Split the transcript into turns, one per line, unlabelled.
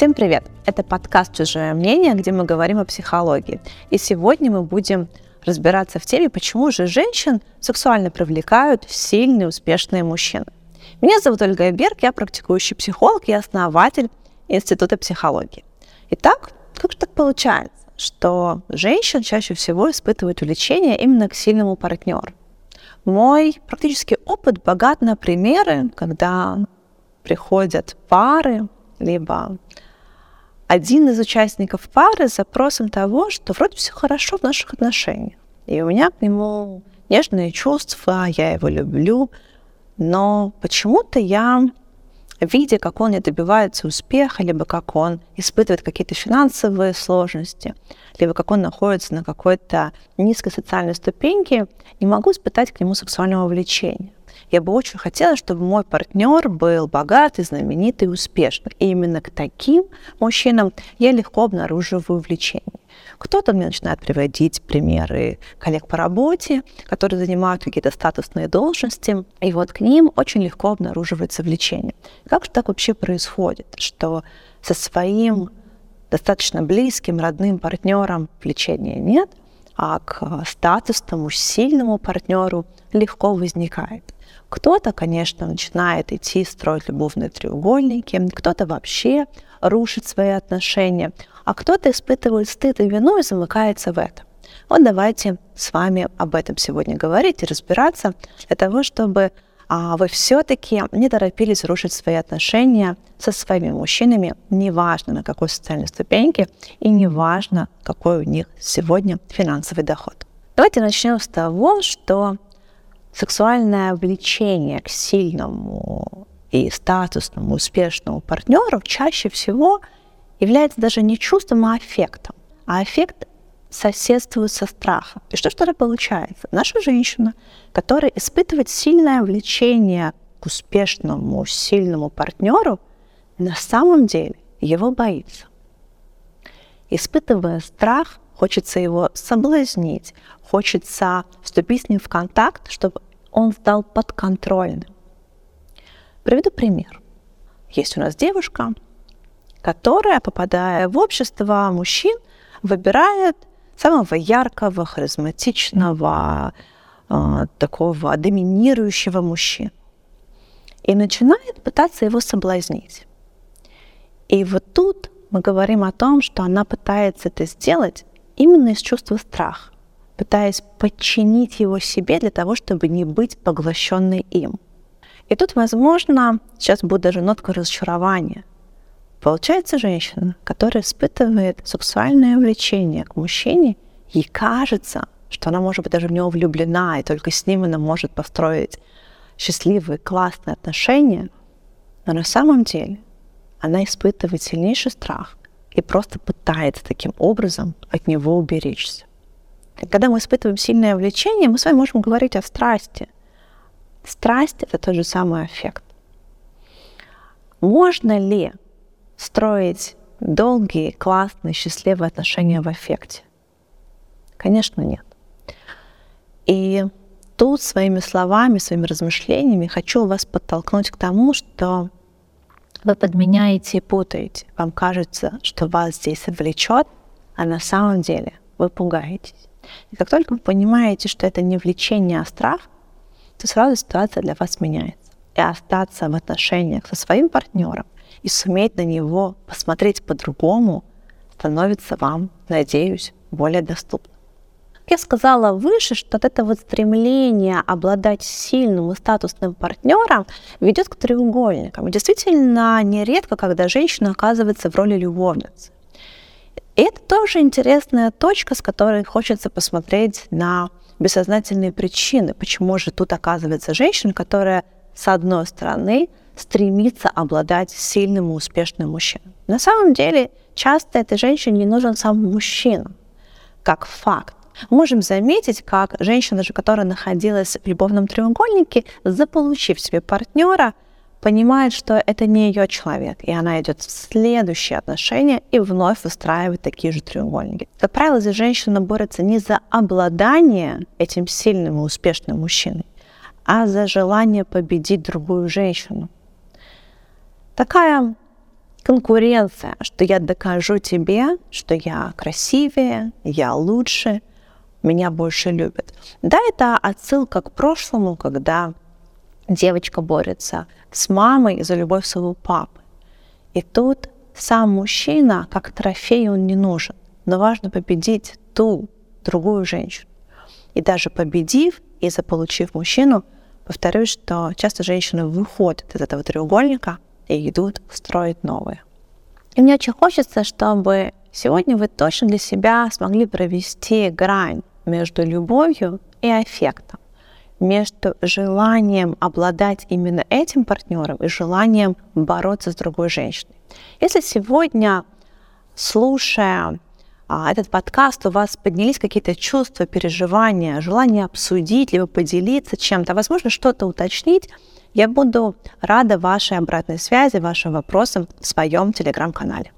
Всем привет! Это подкаст «Чужое мнение», где мы говорим о психологии. И сегодня мы будем разбираться в теме, почему же женщин сексуально привлекают сильные, успешные мужчины. Меня зовут Ольга Берг, я практикующий психолог и основатель Института психологии. Итак, как же так получается, что женщин чаще всего испытывают влечение именно к сильному партнеру? Мой практический опыт богат на примеры, когда приходят пары, либо один из участников пары с запросом того, что вроде все хорошо в наших отношениях. И у меня к нему нежные чувства, я его люблю, но почему-то я, видя, как он не добивается успеха, либо как он испытывает какие-то финансовые сложности, либо как он находится на какой-то низкой социальной ступеньке, не могу испытать к нему сексуального влечения. Я бы очень хотела, чтобы мой партнер был богатый, знаменитый, успешный. И именно к таким мужчинам я легко обнаруживаю влечение. Кто-то мне начинает приводить примеры коллег по работе, которые занимают какие-то статусные должности, и вот к ним очень легко обнаруживается влечение. Как же так вообще происходит, что со своим достаточно близким, родным партнером влечения нет, а к статусному, сильному партнеру легко возникает. Кто-то, конечно, начинает идти строить любовные треугольники, кто-то вообще рушит свои отношения, а кто-то испытывает стыд и вину и замыкается в этом. Вот давайте с вами об этом сегодня говорить и разбираться для того, чтобы а, вы все-таки не торопились рушить свои отношения со своими мужчинами, неважно на какой социальной ступеньке и неважно, какой у них сегодня финансовый доход. Давайте начнем с того, что сексуальное влечение к сильному и статусному, успешному партнеру чаще всего является даже не чувством, а аффектом. А аффект соседствует со страхом. И что же тогда получается? Наша женщина, которая испытывает сильное влечение к успешному, сильному партнеру, на самом деле его боится. Испытывая страх, хочется его соблазнить, хочется вступить с ним в контакт, чтобы он стал подконтрольным. Приведу пример. Есть у нас девушка, которая, попадая в общество мужчин, выбирает самого яркого, харизматичного, э, такого доминирующего мужчину. И начинает пытаться его соблазнить. И вот тут мы говорим о том, что она пытается это сделать именно из чувства страха, пытаясь подчинить его себе для того, чтобы не быть поглощенной им. И тут, возможно, сейчас будет даже нотка разочарования. Получается женщина, которая испытывает сексуальное влечение к мужчине, ей кажется, что она может быть даже в него влюблена, и только с ним она может построить счастливые, классные отношения, но на самом деле она испытывает сильнейший страх и просто пытается таким образом от него уберечься. Когда мы испытываем сильное влечение, мы с вами можем говорить о страсти. Страсть — это тот же самый эффект. Можно ли строить долгие, классные, счастливые отношения в эффекте? Конечно, нет. И тут своими словами, своими размышлениями хочу вас подтолкнуть к тому, что вы подменяете и путаете. Вам кажется, что вас здесь влечет, а на самом деле вы пугаетесь. И как только вы понимаете, что это не влечение, а страх, то сразу ситуация для вас меняется. И остаться в отношениях со своим партнером и суметь на него посмотреть по-другому становится вам, надеюсь, более доступно я сказала выше, что вот это вот стремление обладать сильным и статусным партнером ведет к треугольникам. И действительно, нередко, когда женщина оказывается в роли любовницы. И это тоже интересная точка, с которой хочется посмотреть на бессознательные причины, почему же тут оказывается женщина, которая, с одной стороны, стремится обладать сильным и успешным мужчиной. На самом деле, часто этой женщине не нужен сам мужчина, как факт можем заметить, как женщина же, которая находилась в любовном треугольнике, заполучив себе партнера, понимает, что это не ее человек, и она идет в следующие отношения и вновь выстраивает такие же треугольники. Как правило, здесь женщина борется не за обладание этим сильным и успешным мужчиной, а за желание победить другую женщину. Такая конкуренция, что я докажу тебе, что я красивее, я лучше, меня больше любят. Да, это отсылка к прошлому, когда девочка борется с мамой за любовь своего папы. И тут сам мужчина, как трофей, он не нужен. Но важно победить ту, другую женщину. И даже победив и заполучив мужчину, повторюсь, что часто женщины выходят из этого треугольника и идут строить новые. И мне очень хочется, чтобы сегодня вы точно для себя смогли провести грань между любовью и аффектом, между желанием обладать именно этим партнером и желанием бороться с другой женщиной. Если сегодня, слушая а, этот подкаст, у вас поднялись какие-то чувства, переживания, желание обсудить, либо поделиться чем-то, возможно, что-то уточнить, я буду рада вашей обратной связи, вашим вопросам в своем телеграм-канале.